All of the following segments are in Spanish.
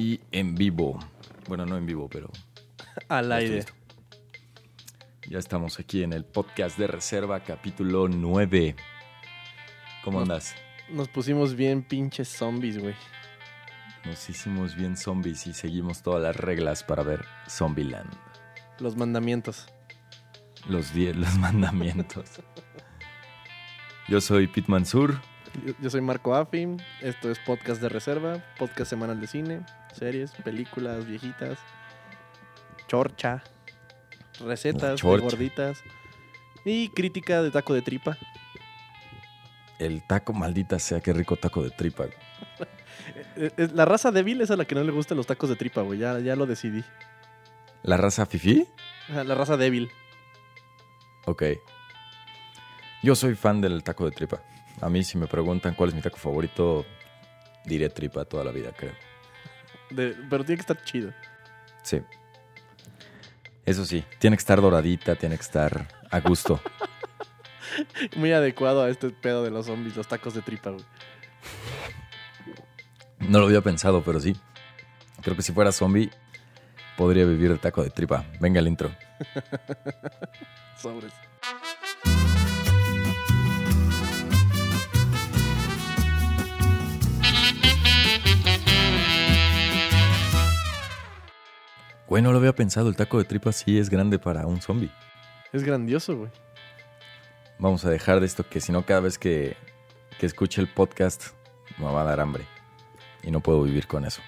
y en vivo. Bueno, no en vivo, pero Al aire. Ya estamos aquí en el podcast de reserva, capítulo 9. ¿Cómo Nos- andas? Nos pusimos bien pinches zombies, güey. Nos hicimos bien zombies y seguimos todas las reglas para ver Zombieland. Los mandamientos. Los 10, los mandamientos. Yo soy Pete Mansur. Yo, yo soy Marco Affin. Esto es podcast de reserva, podcast semanal de cine, series, películas viejitas, chorcha, recetas de gorditas y crítica de taco de tripa. El taco, maldita sea, qué rico taco de tripa. Eh, eh, La raza débil es a la que no le gustan los tacos de tripa, güey. Ya, ya lo decidí. ¿La raza fifi? Ajá, La raza débil. Ok. Yo soy fan del taco de tripa. A mí si me preguntan cuál es mi taco favorito, diré tripa toda la vida, creo. De- pero tiene que estar chido. Sí. Eso sí, tiene que estar doradita, tiene que estar a gusto. Muy adecuado a este pedo de los zombies, los tacos de tripa, güey. No lo había pensado, pero sí. Creo que si fuera zombie, podría vivir de taco de tripa. Venga el intro. Sobres. Güey, no lo había pensado. El taco de tripa sí es grande para un zombie. Es grandioso, güey. Vamos a dejar de esto que si no cada vez que, que escuche el podcast me va a dar hambre. Y no puedo vivir con eso.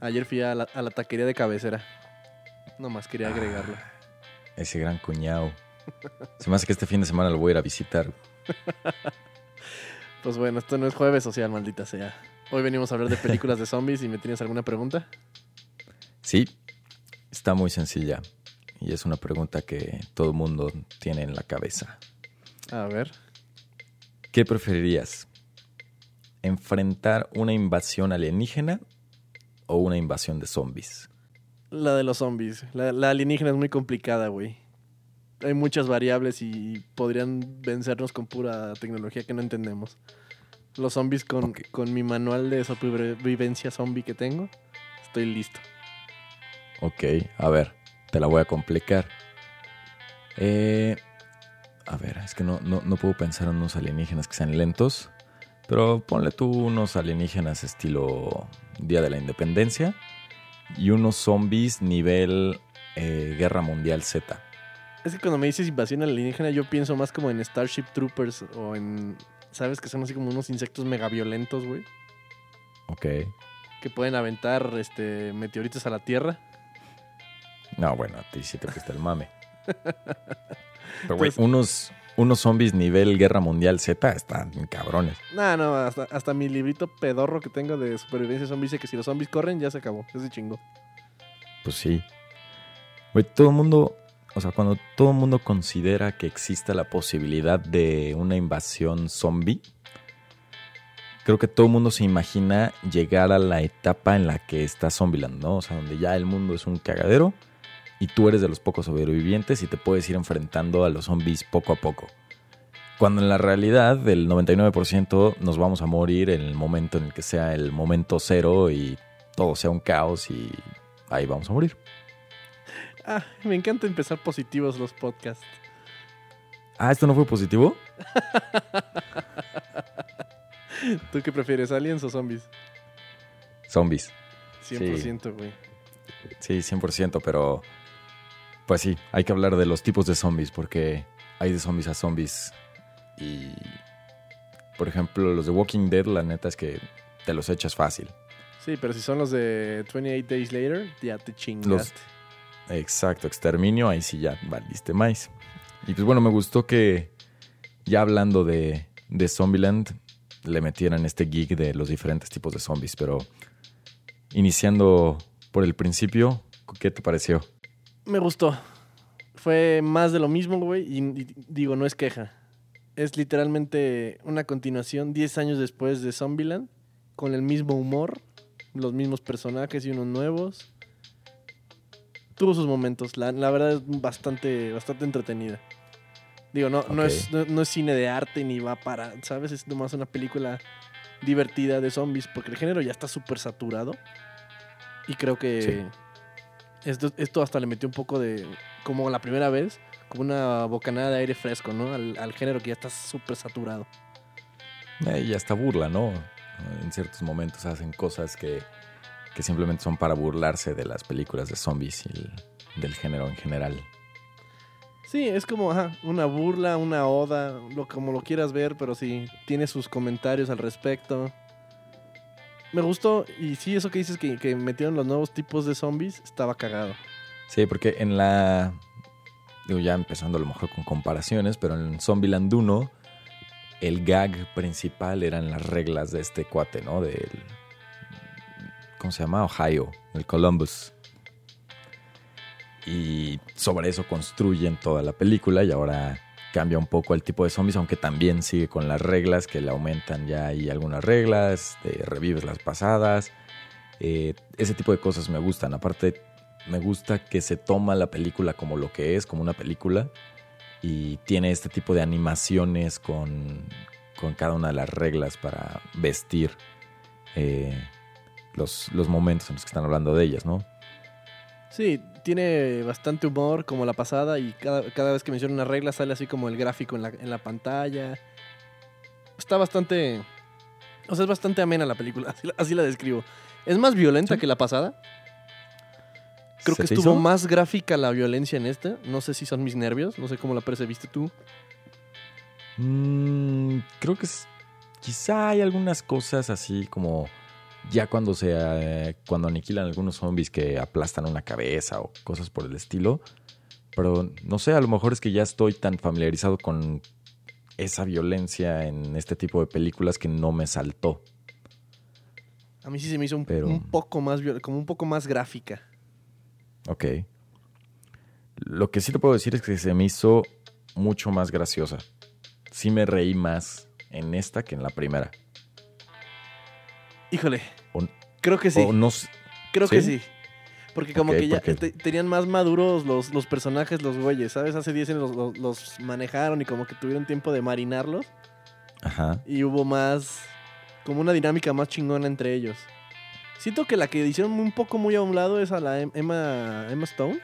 Ayer fui a la, a la taquería de cabecera. Nomás quería agregarlo. Ese gran cuñado. Se me hace que este fin de semana lo voy a ir a visitar. Pues bueno, esto no es jueves social, maldita sea. Hoy venimos a hablar de películas de zombies y me tienes alguna pregunta. Sí, está muy sencilla. Y es una pregunta que todo el mundo tiene en la cabeza. A ver. ¿Qué preferirías? ¿Enfrentar una invasión alienígena o una invasión de zombies? La de los zombies. La, la alienígena es muy complicada, güey. Hay muchas variables y podrían vencernos con pura tecnología que no entendemos. Los zombies con, con mi manual de supervivencia zombie que tengo, estoy listo. Ok, a ver, te la voy a complicar. Eh, a ver, es que no, no, no puedo pensar en unos alienígenas que sean lentos, pero ponle tú unos alienígenas estilo Día de la Independencia y unos zombies nivel eh, Guerra Mundial Z. Es que cuando me dices invasión alienígena, yo pienso más como en Starship Troopers o en. ¿Sabes? Que son así como unos insectos mega violentos, güey. Ok. Que pueden aventar este, meteoritos a la Tierra. No, bueno, a ti sí te gusta el mame. Pero, güey, Pues- unos, unos zombies nivel Guerra Mundial Z están cabrones. No, no, hasta, hasta mi librito pedorro que tengo de supervivencia zombie dice que si los zombies corren, ya se acabó. Ese chingo. Pues sí. Güey, todo el mundo, o sea, cuando todo el mundo considera que exista la posibilidad de una invasión zombie, creo que todo el mundo se imagina llegar a la etapa en la que está Zombieland, ¿no? O sea, donde ya el mundo es un cagadero y tú eres de los pocos sobrevivientes y te puedes ir enfrentando a los zombies poco a poco. Cuando en la realidad del 99% nos vamos a morir en el momento en el que sea el momento cero y todo sea un caos y ahí vamos a morir. Ah, me encanta empezar positivos los podcasts. Ah, ¿esto no fue positivo? ¿Tú qué prefieres, aliens o zombies? Zombies. 100%, güey. Sí, 100%, pero pues sí, hay que hablar de los tipos de zombies porque hay de zombies a zombies y por ejemplo, los de Walking Dead, la neta es que te los echas fácil. Sí, pero si son los de 28 Days Later, ya te chingaste. Exacto, exterminio, ahí sí ya valiste más. Y pues bueno, me gustó que ya hablando de, de Zombieland, le metieran este geek de los diferentes tipos de zombies, pero iniciando por el principio, ¿qué te pareció? Me gustó. Fue más de lo mismo, güey. Y, y digo, no es queja. Es literalmente una continuación 10 años después de Zombieland. Con el mismo humor. Los mismos personajes y unos nuevos. Tuvo sus momentos. La, la verdad es bastante, bastante entretenida. Digo, no, no, es, no, no es cine de arte ni va para. ¿Sabes? Es nomás una película divertida de zombies, porque el género ya está súper saturado. Y creo que esto, esto hasta le metió un poco de, como la primera vez, como una bocanada de aire fresco, ¿no? Al, al género que ya está súper saturado. Eh, y hasta burla, ¿no? En ciertos momentos hacen cosas que, que simplemente son para burlarse de las películas de zombies y el- del género en general. Sí, es como ajá, una burla, una oda, lo, como lo quieras ver, pero sí, tiene sus comentarios al respecto. Me gustó, y sí, eso que dices que, que metieron los nuevos tipos de zombies, estaba cagado. Sí, porque en la. Digo, ya empezando a lo mejor con comparaciones, pero en Zombieland 1, el gag principal eran las reglas de este cuate, ¿no? Del. ¿Cómo se llama? Ohio, el Columbus. Y sobre eso construyen toda la película y ahora cambia un poco el tipo de zombies, aunque también sigue con las reglas que le aumentan ya hay algunas reglas, revives las pasadas. Eh, ese tipo de cosas me gustan. Aparte, me gusta que se toma la película como lo que es, como una película, y tiene este tipo de animaciones con, con cada una de las reglas para vestir eh, los, los momentos en los que están hablando de ellas, ¿no? Sí, tiene bastante humor como la pasada y cada, cada vez que menciona una regla sale así como el gráfico en la, en la pantalla. Está bastante... O sea, es bastante amena la película, así la, así la describo. Es más violenta Sí. que la pasada. Creo ¿Se que estuvo hizo? más gráfica la violencia en esta. No sé si son mis nervios, no sé cómo la percibiste tú. Mm, creo que es- quizá hay algunas cosas así como ya cuando se eh, cuando aniquilan algunos zombies que aplastan una cabeza o cosas por el estilo. Pero no sé, a lo mejor es que ya estoy tan familiarizado con esa violencia en este tipo de películas que no me saltó. A mí sí se me hizo un, Pero- un poco más como un poco más gráfica. Ok. Lo que sí te puedo decir es que se me hizo mucho más graciosa. Sí me reí más en esta que en la primera. Híjole. O- creo que sí. O no sé- Creo que ¿Sí? Porque como que ya porque- tenían más maduros los, los personajes, los güeyes, ¿sabes? Hace 10 años los, los- los manejaron y como que tuvieron tiempo de marinarlos. Ajá. Y hubo más, como una dinámica más chingona entre ellos. Siento que la que hicieron un poco muy a un lado es a la Em- Emma, Emma Stone.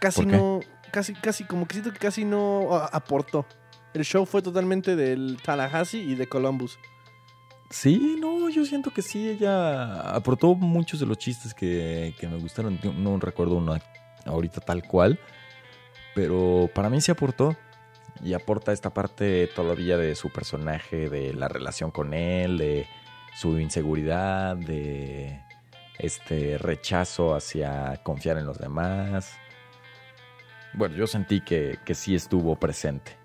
Casi ¿Por qué? no, casi, casi, como que siento que casi no aportó. El show fue totalmente del Tallahassee y de Columbus. Sí, no, yo siento que sí, ella aportó muchos de los chistes que, que me gustaron. No recuerdo uno ahorita tal cual, pero para mí sí aportó. Y aporta esta parte todavía de su personaje, de la relación con él, de su inseguridad, de este rechazo hacia confiar en los demás. Bueno, yo sentí que, que sí estuvo presente.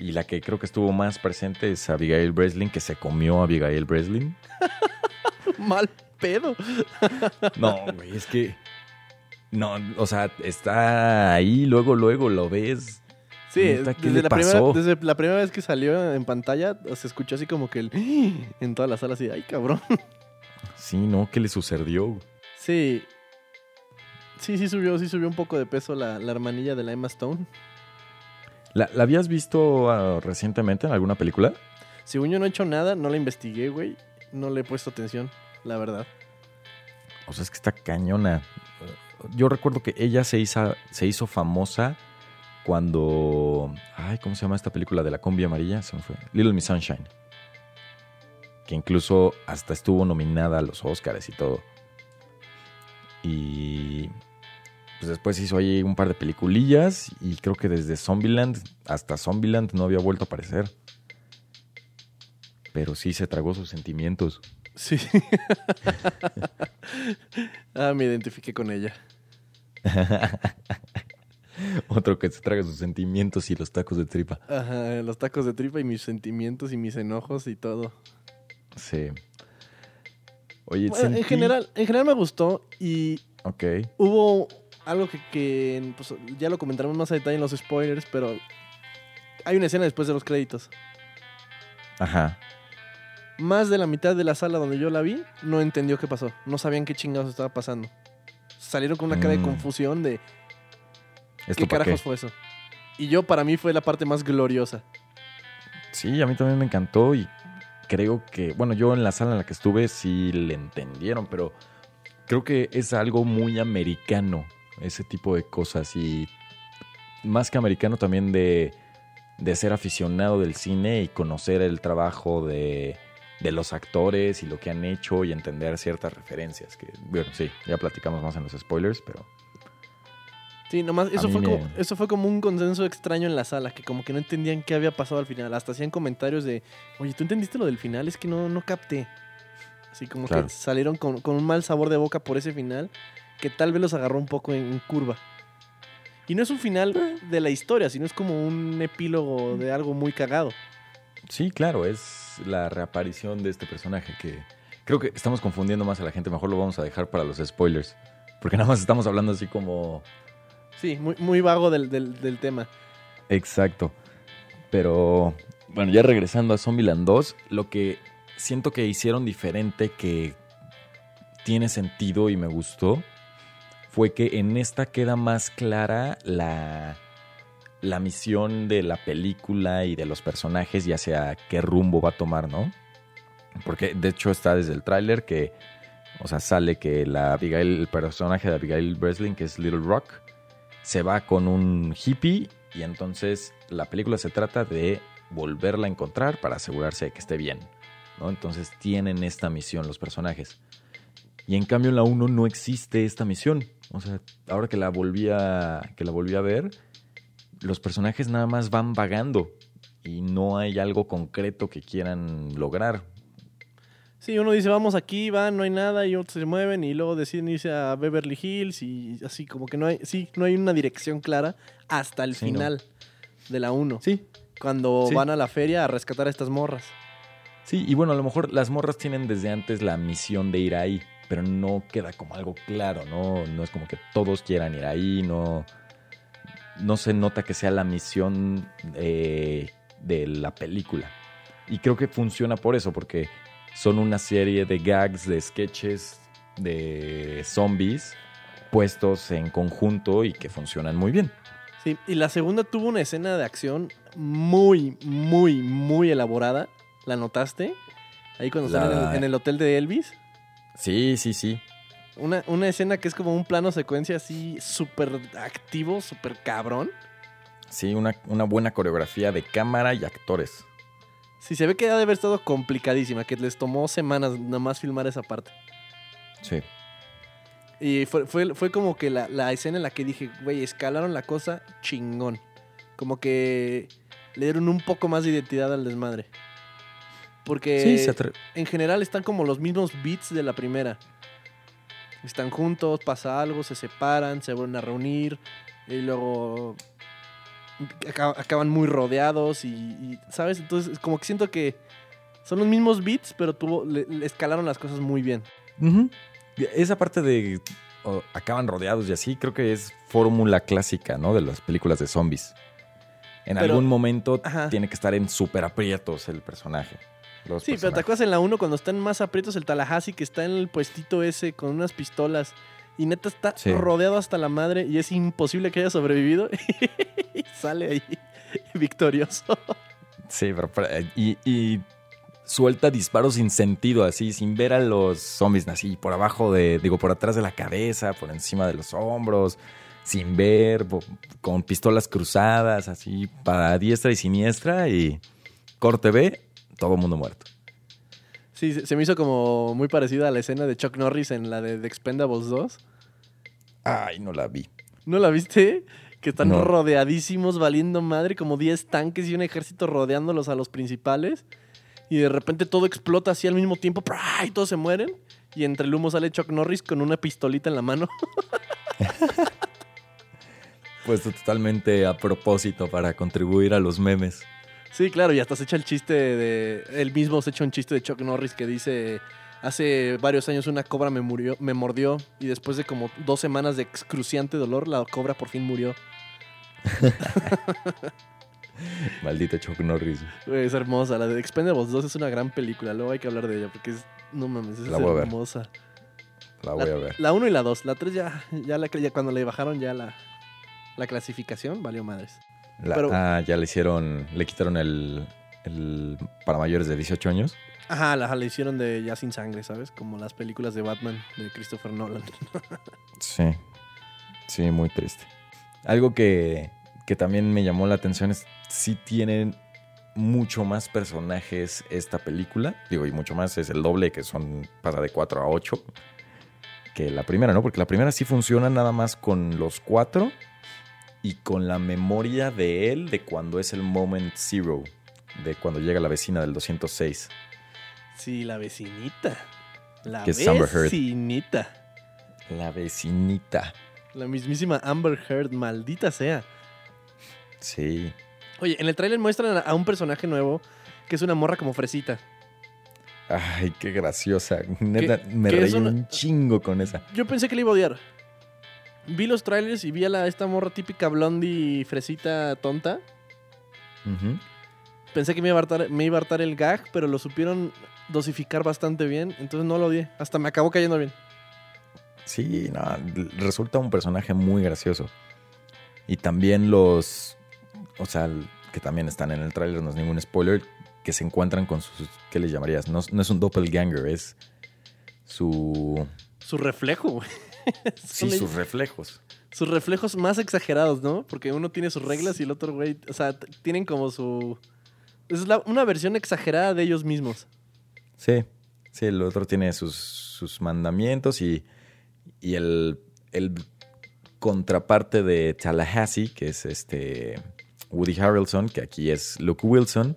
Y la que creo que estuvo más presente es Abigail Breslin, que se comió a Abigail Breslin. Mal pedo. No, güey, es que. No, o sea, está ahí, luego, luego lo ves. Sí, Neta, ¿qué desde la, primera, desde la primera vez que salió en pantalla, se escuchó así como que el... En toda la sala así, ay cabrón. Sí, no, ¿qué le sucedió? Sí. Sí, sí subió, sí subió un poco de peso la, la hermanilla de la Emma Stone. ¿La, la habías visto ah, recientemente en alguna película? Según yo no he hecho nada, no la investigué, güey. No le he puesto atención, la verdad. O sea, es que está cañona. Yo recuerdo que ella se hizo, se hizo famosa cuando. Ay, ¿cómo se llama esta película de la combi amarilla? Se me fue. Little Miss Sunshine. Que incluso hasta estuvo nominada a los Oscars y todo. Y. Pues después hizo ahí un par de peliculillas. Y creo que desde Zombieland hasta Zombieland no había vuelto a aparecer. Pero sí se tragó sus sentimientos. Sí. ah, me identifiqué con ella. Otro que se traga sus sentimientos y los tacos de tripa. Ajá, los tacos de tripa y mis sentimientos y mis enojos y todo. Sí. Oye, Bueno, en general, en general me gustó y Ok. hubo algo que, que, pues, ya lo comentaremos más a detalle en los spoilers, pero hay una escena después de los créditos. Ajá. Más de la mitad de la sala donde yo la vi no entendió qué pasó. No sabían qué chingados estaba pasando. Salieron con una cara de Mm. confusión de ¿Esto qué para carajos fue eso. Y yo, para mí, fue la parte más gloriosa. Sí, a mí también me encantó y creo que, bueno, yo en la sala en la que estuve sí le entendieron, pero creo que es algo muy americano, ese tipo de cosas. Y más que americano también de, de ser aficionado del cine y conocer el trabajo de, de los actores y lo que han hecho y entender ciertas referencias. Que, bueno, sí, ya platicamos más en los spoilers, pero Sí, nomás, eso fue, me- como, eso fue como un consenso extraño en la sala, que como que no entendían qué había pasado al final. Hasta hacían comentarios de, oye, ¿tú entendiste lo del final? Es que no, no capté. Así como Claro. que salieron con, con un mal sabor de boca por ese final, que tal vez los agarró un poco en, en curva. Y no es un final de la historia, sino es como un epílogo de algo muy cagado. Sí, claro, es la reaparición de este personaje que creo que estamos confundiendo más a la gente. Mejor lo vamos a dejar para los spoilers. Porque nada más estamos hablando así como... Sí, muy, muy vago del, del, del tema. Exacto. Pero bueno, ya regresando a Zombieland 2, lo que siento que hicieron diferente que tiene sentido y me gustó fue que en esta queda más clara la, la misión de la película y de los personajes y hacia qué rumbo va a tomar, ¿no? Porque de hecho está desde el tráiler que, o sea, sale que la el personaje de Abigail Breslin, que es Little Rock, se va con un hippie y entonces la película se trata de volverla a encontrar para asegurarse de que esté bien, ¿no? Entonces tienen esta misión los personajes. Y en cambio en la 1 no existe esta misión. O sea, ahora que la volví a, que la volví a ver, los personajes nada más van vagando y no hay algo concreto que quieran lograr. Sí, uno dice, vamos aquí, van, no hay nada, y otros se mueven, y luego deciden irse a Beverly Hills, y así como que no hay, sí, no hay una dirección clara hasta el Sí, no. final de la 1. Sí, Cuando Sí. van a la feria a rescatar a estas morras. Sí, y bueno, a lo mejor las morras tienen desde antes la misión de ir ahí, pero no queda como algo claro, ¿no? No es como que todos quieran ir ahí, no, no se nota que sea la misión eh, de la película. Y creo que funciona por eso, porque son una serie de gags, de sketches, de zombies puestos en conjunto y que funcionan muy bien. Sí, y la segunda tuvo una escena de acción muy, muy, muy elaborada. ¿La notaste? Ahí cuando están en La- el, en el hotel de Elvis. Sí, sí, sí. Una, una escena que es como un plano secuencia así súper activo, súper cabrón. Sí, una, una buena coreografía de cámara y actores. Sí, se ve que ha de haber estado complicadísima, que les tomó semanas nada más filmar esa parte. Sí. Y fue, fue, fue como que la, la escena en la que dije, güey, escalaron la cosa chingón. Como que le dieron un poco más de identidad al desmadre. Porque Sí, se atre- en general están como los mismos beats de la primera. Están juntos, pasa algo, se separan, se vuelven a reunir y luego aca- acaban muy rodeados y, y, ¿sabes? Entonces como que siento que son los mismos beats, pero tuvo, le- le escalaron las cosas muy bien. Esa parte de oh, acaban rodeados y así, creo que es fórmula clásica, ¿no? De las películas de zombies. En Pero- algún momento Ajá. tiene que estar en súper aprietos el personaje. Los Sí, pero ¿te acuerdas en la 1 cuando están más aprietos el Tallahassee que está en el puestito ese con unas pistolas y neta está Sí. rodeado hasta la madre y es imposible que haya sobrevivido y sale ahí victorioso. Sí, pero, eh, y, y suelta disparos sin sentido, así, sin ver a los zombies, así, por abajo de, digo, por atrás de la cabeza, por encima de los hombros, sin ver, con pistolas cruzadas, así, para diestra y siniestra, y corte B, todo mundo muerto. Sí, se me hizo como muy parecida a la escena de Chuck Norris en la de The Expendables 2. Ay, no la vi. ¿No la viste? Que están No. rodeadísimos, valiendo madre, como 10 tanques y un ejército rodeándolos a los principales. Y de repente todo explota así al mismo tiempo, ¡prá! y todos se mueren. Y entre el humo sale Chuck Norris con una pistolita en la mano. Puesto totalmente a propósito para contribuir a los memes. Sí, claro, y hasta se echa el chiste de. Él mismo se echa un chiste de Chuck Norris que dice. Hace varios años una cobra me murió, me mordió y después de como dos semanas de excruciante dolor, la cobra por fin murió. Maldito Chuck Norris. Güey, Es hermosa. La de Expendables 2 es una gran película. Luego hay que hablar de ella porque es. No mames, es La hermosa. La voy a ver. La 1 y la 2. La 3 ya, ya, la, ya cuando le bajaron ya la, la clasificación, valió madres. La- pero- ah, ya le hicieron, le quitaron el, el para mayores de 18 años. Ajá, la, la hicieron de ya sin sangre, ¿sabes? Como las películas de Batman de Christopher Nolan. Sí, sí, muy triste. Algo que, que también me llamó la atención es si tienen mucho más personajes esta película. Digo, y mucho más es el doble, que son pasa de 4 a 8 que la primera, ¿no? Porque la primera sí funciona nada más con los cuatro y con la memoria de él de cuando es el moment zero, de cuando llega la vecina del 206. Sí, la vecinita. La Que vecinita. La vecinita. La mismísima Amber Heard, maldita sea. Sí. Oye, en el tráiler muestran a- un personaje nuevo que es una morra como fresita. Ay, qué graciosa. Neta, me reí una- un chingo con esa. Yo pensé que le iba a odiar. Vi los trailers y vi a la, esta morra típica blondie fresita tonta. Pensé que me iba, a hartar, me iba a hartar el gag, pero lo supieron dosificar bastante bien. Entonces no lo odié. Hasta me acabó cayendo bien. Sí, no, resulta un personaje muy gracioso. Y también los, o sea, que también están en el tráiler, no es ningún spoiler, que se encuentran con sus, ¿qué le llamarías? No, no es un doppelganger, es su, Su reflejo, güey. sí, sus reflejos. sus reflejos más exagerados, ¿no? Porque uno tiene sus reglas y el otro, güey, o sea, tienen como su... Es la- una versión exagerada de ellos mismos. Sí, sí, el otro tiene sus, sus mandamientos y, y el, el contraparte de Tallahassee, que es este Woody Harrelson, que aquí es Luke Wilson,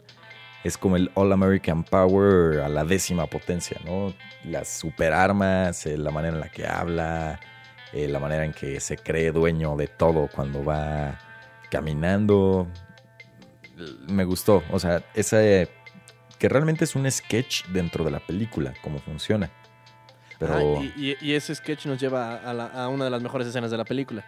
es como el All American Power a la décima potencia, ¿no? Las superarmas, eh, la manera en la que habla, eh, la manera en que se cree dueño de todo cuando va caminando. Me gustó, o sea, ese que realmente es un sketch dentro de la película, cómo funciona. Pero Ah, y, y- y ese sketch nos lleva a, la- a una de las mejores escenas de la película.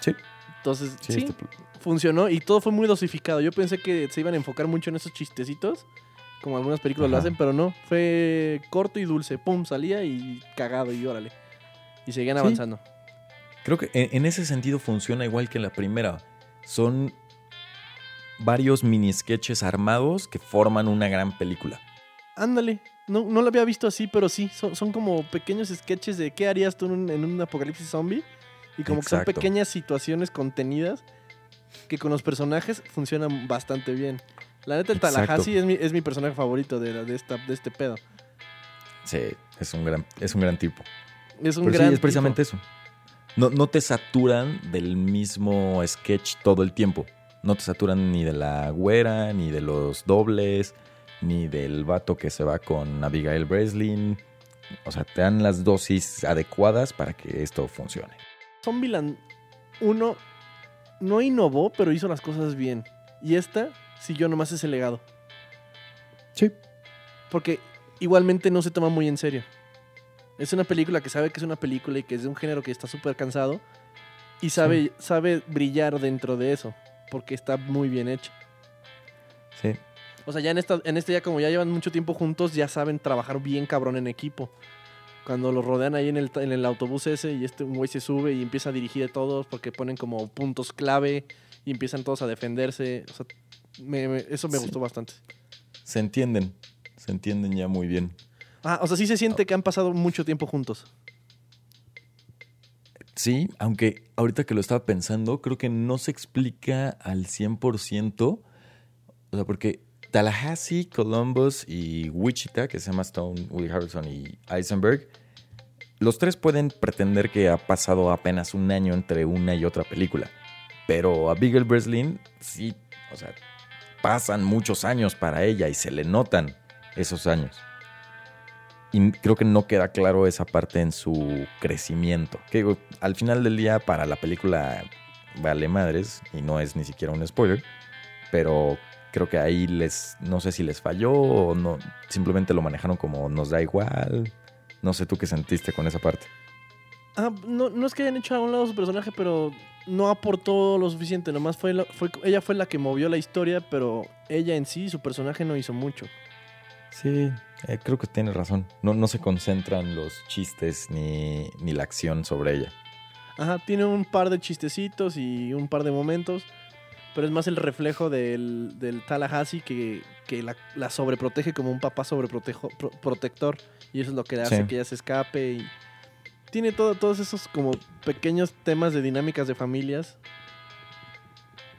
sí, Entonces, sí, sí, este- funcionó y todo fue muy dosificado. Yo pensé que se iban a enfocar mucho en esos chistecitos, como algunas películas lo hacen, pero no. Fue corto y dulce. Pum, salía y cagado y órale. Y seguían Sí. avanzando. creo que en, en ese sentido funciona igual que en la primera. Son varios mini sketches armados que forman una gran película. Ándale. No, no lo había visto así, pero sí. Son, son como pequeños sketches de qué harías tú en un, en un apocalipsis zombie. Y como que son pequeñas situaciones contenidas que con los personajes funcionan bastante bien. La neta, el Exacto. Tallahassee es mi, es mi personaje favorito de, la- de, esta, de este pedo. Sí, es un gran, es un gran tipo. Es un Pero sí, gran es precisamente tipo. eso. No, no te saturan del mismo sketch todo el tiempo. No te saturan ni de la güera, ni de los dobles, ni del vato que se va con Abigail Breslin. O sea, te dan las dosis adecuadas para que esto funcione. Zombieland 1 no innovó, pero hizo las cosas bien. Y esta siguió nomás ese legado. Sí. Porque igualmente no se toma muy en serio. Es una película que sabe que es una película y que es de un género que está súper cansado. Y sabe, sabe brillar dentro de eso. Porque está muy bien hecho. Sí. O sea, ya en esta, en este ya como ya llevan mucho tiempo juntos, ya saben trabajar bien cabrón en equipo. Cuando los rodean ahí en el, en el autobús ese y este güey se sube y empieza a dirigir a todos porque ponen como puntos clave y empiezan todos a defenderse. O sea, me- me- eso me Sí. gustó bastante. Se entienden. Se entienden ya muy bien. Ah, o sea, sí se siente que han pasado mucho tiempo juntos. Sí, aunque ahorita que lo estaba pensando, creo que no se explica al 100%. O sea, porque Tallahassee, Columbus y Wichita, que se llama Stone, Woody Harrelson y Eisenberg, los tres pueden pretender que ha pasado apenas un año entre una y otra película. Pero Abigail Breslin, sí, o sea, pasan muchos años para ella y se le notan esos años. Y creo que no queda claro esa parte en su crecimiento. Que al final del día, para la película vale madres, y no es ni siquiera un spoiler, pero creo que ahí les, no sé si les falló o no, simplemente lo manejaron como nos da igual. No sé tú qué sentiste con esa parte. Ah, no, no es que hayan hecho a un lado su personaje, pero no aportó lo suficiente. Nomás fue, la- fue ella fue la que movió la historia, pero ella en sí, su personaje no hizo mucho. Sí, eh, creo que tienes razón. No, no se concentran los chistes ni, ni la acción sobre ella. Ajá, tiene un par de chistecitos y un par de momentos. Pero es más el reflejo del, del Tallahassee que, que la, la sobreprotege como un papá sobreprotector protector y eso es lo que hace Sí. que ella se escape y tiene todo, todos esos como pequeños temas de dinámicas de familias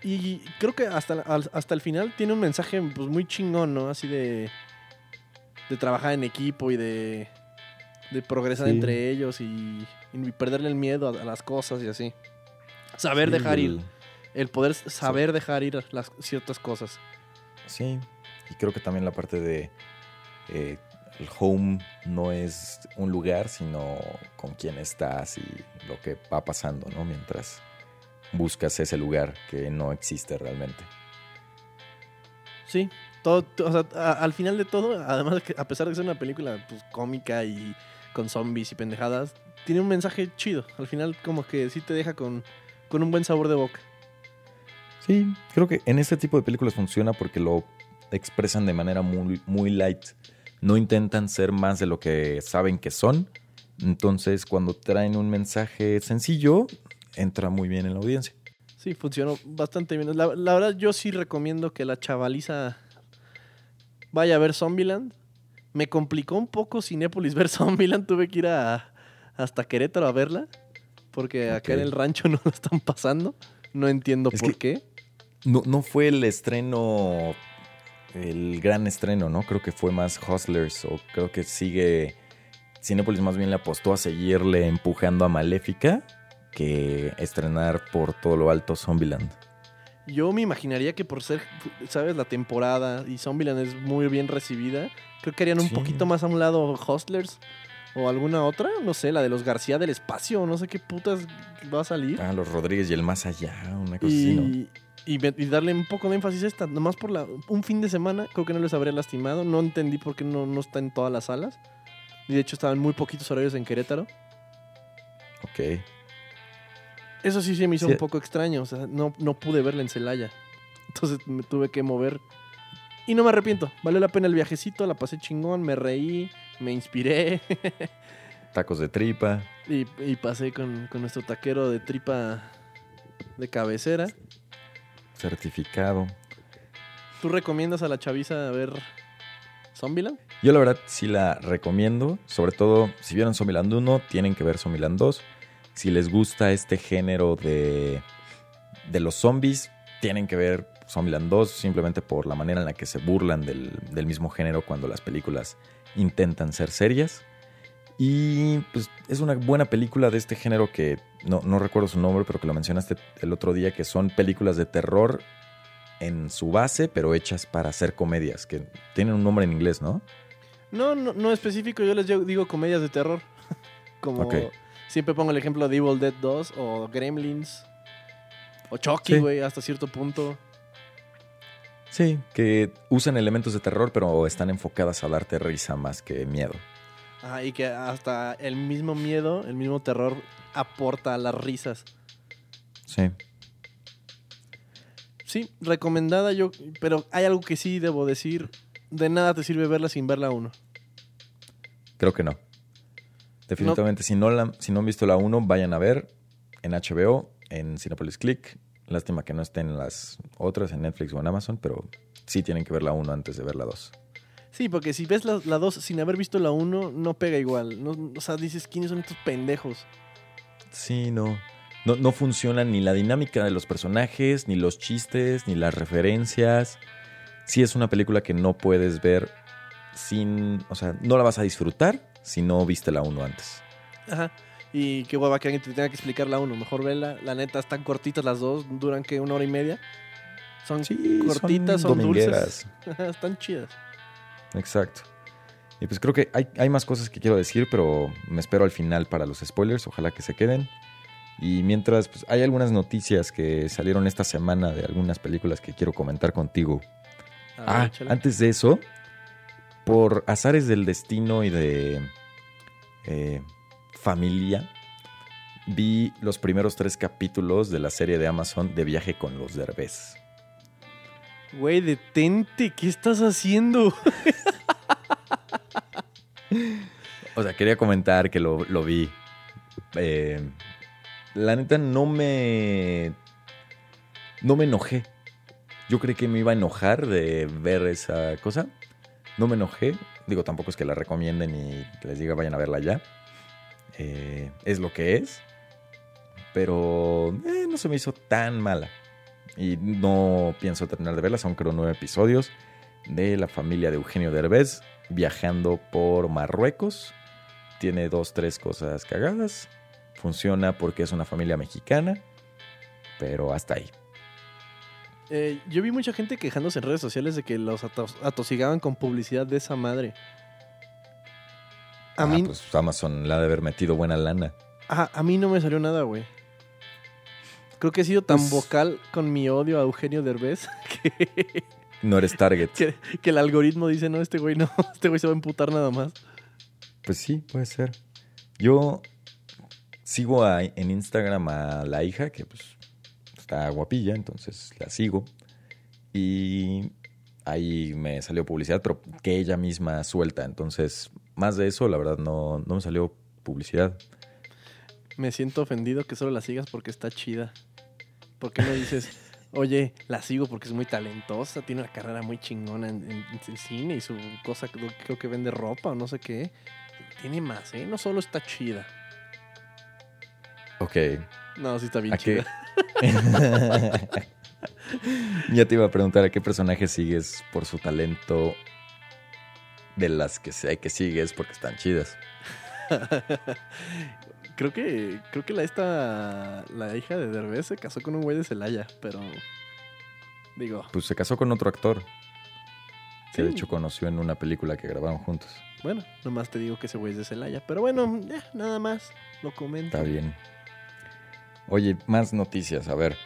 y creo que hasta, hasta el final tiene un mensaje pues muy chingón, ¿no? Así de, de trabajar en equipo y de, de progresar Sí. entre ellos y, y perderle el miedo a, a las cosas y así. Saber Sí, dejar ir, el- poder saber dejar ir las ciertas cosas. Sí, y creo que también la parte de eh, el home no es un lugar, sino con quién estás y lo que va pasando, ¿no? Mientras buscas ese lugar que no existe realmente. Sí, todo, to- o sea, a- al final de todo, además de que a pesar de ser una película pues, cómica y con zombies y pendejadas, tiene un mensaje chido. Al final como que sí te deja con, con un buen sabor de boca. Sí, creo que en este tipo de películas funciona porque lo expresan de manera muy, muy light. No intentan ser más de lo que saben que son. Entonces, cuando traen un mensaje sencillo, entra muy bien en la audiencia. Sí, funcionó bastante bien. La, la verdad, yo sí recomiendo que la chavaliza vaya a ver Zombieland. Me complicó un poco Cinépolis ver Zombieland. Tuve que ir a, hasta Querétaro a verla. Porque acá en el rancho no la están pasando. No entiendo Es por que- qué. No, no fue el estreno, el gran estreno, ¿no? Creo que fue más Hustlers o creo que sigue... Cinepolis más bien le apostó a seguirle empujando a Maléfica que estrenar por todo lo alto Zombieland. Yo me imaginaría que por ser, ¿sabes? La temporada y Zombieland es muy bien recibida. Creo que harían un Sí. poquito más a un lado Hustlers o alguna otra. No sé, la de los García del Espacio. No sé qué putas va a salir. Ah, los Rodríguez y el más allá, una cosa así, ¿no? Y, darle un poco de énfasis a esta. Nomás por la, un fin de semana, creo que no les habría lastimado. No entendí por qué no, no está en todas las salas. Y de hecho estaban muy poquitos horarios en Querétaro. Ok. Eso sí se me hizo Sí. un poco extraño. O sea, no, no pude verla en Celaya. Entonces me tuve que mover. Y no me arrepiento. Valió la pena el viajecito, la pasé chingón, me reí, me inspiré. Tacos de tripa. y, y pasé con, con nuestro taquero de tripa de cabecera. Certificado. ¿Tú recomiendas a la chaviza ver Zombieland? Yo la verdad sí la recomiendo, sobre todo si vieron Zombieland 1, tienen que ver Zombieland 2. Si les gusta este género de, de los zombies, tienen que ver Zombieland 2 simplemente por la manera en la que se burlan del, del mismo género cuando las películas intentan ser serias. Y pues es una buena película de este género que no, no recuerdo su nombre, pero que lo mencionaste el otro día, que son películas de terror en su base, pero hechas para hacer comedias, que tienen un nombre en inglés, ¿no? No, no, no específico, yo les digo- comedias de terror. Como siempre pongo el ejemplo de Evil Dead 2 o Gremlins. O Chucky, Sí. güey, hasta cierto punto. Sí, que usan elementos de terror, pero están enfocadas a darte risa más que miedo. Ajá, y que hasta el mismo miedo, el mismo terror aporta a las risas. Sí. Sí, recomendada yo, pero hay algo que sí debo decir. De nada te sirve verla sin verla uno. Creo que no. Definitivamente, si, no la, si no han visto la 1, vayan a ver en HBO, en Cinepolis Click. Lástima que no estén las otras, en Netflix o en Amazon, pero sí tienen que ver la 1 antes de ver la 2. Sí, porque si ves la 2 sin haber visto la 1, no pega igual. No, o sea, dices, ¿quiénes son estos pendejos? Sí, no. no. No funciona ni la dinámica de los personajes, ni los chistes, ni las referencias. Sí es una película que no puedes ver sin... O sea, no la vas a disfrutar si no viste la 1 antes. Ajá. Y qué hueva que alguien te tenga que explicar la 1. Mejor vela. La neta, están cortitas las dos. Duran que una hora y media. Son Sí, cortitas, son, dulces. domingueras. Están chidas. Exacto. Y pues creo que hay, hay más cosas que quiero decir, pero me espero al final para los spoilers. Ojalá que se queden. Y mientras, pues hay algunas noticias que salieron esta semana de algunas películas que quiero comentar contigo. Ver, Ah, antes de eso, por azares del destino y de eh, familia, vi los primeros tres capítulos de la serie de Amazon de Viaje con los Derbez. Güey, detente. ¿Qué estás haciendo? O sea, quería comentar que lo, lo vi. Eh, la neta no me. No me enojé. Yo creí que me iba a enojar de ver esa cosa. No me enojé. Digo, tampoco es que la recomienden y les diga vayan a verla ya. Eh, es lo que es. Pero eh, no se me hizo tan mala. Y no pienso terminar de verla. Son creo nueve episodios de la familia de Eugenio Derbez viajando por Marruecos. Tiene dos, tres cosas cagadas. Funciona porque es una familia mexicana. Pero hasta ahí. Eh, yo vi mucha gente quejándose en redes sociales de que los atos- atosigaban con publicidad de esa madre. A Ah, mí, pues Amazon la ha de haber metido buena lana. ajá, a mí no me salió nada, güey. Creo que he sido tan Pues- vocal con mi odio a Eugenio Derbez que, No eres target. que, que el algoritmo dice, no, este güey no, este güey se va a emputar nada más. Pues sí, puede ser. Yo sigo a- en Instagram a la hija, que pues está guapilla, entonces la sigo. Y ahí me salió publicidad, pero que ella misma suelta. Entonces, más de eso, la verdad, no, no me salió publicidad. Me siento ofendido que solo la sigas porque está chida. ¿Por qué no dices, oye, la sigo porque es muy talentosa, tiene una carrera muy chingona en, en- en cine y su cosa, creo, que vende ropa o no sé qué? Tiene más, ¿eh? No solo está chida. Ok. No, sí está bien chida. ya te iba a preguntar a qué personaje sigues por su talento de las que sé que sigues porque están chidas. creo que creo que la esta la hija de Derbez se casó con un güey de Celaya, pero digo, Pues se casó con otro actor. Que de hecho conoció en una película que grabaron juntos. bueno, nomás te digo que ese güey es de Celaya, pero bueno, ya, nada más lo comento. Está bien. Oye, más noticias. A ver.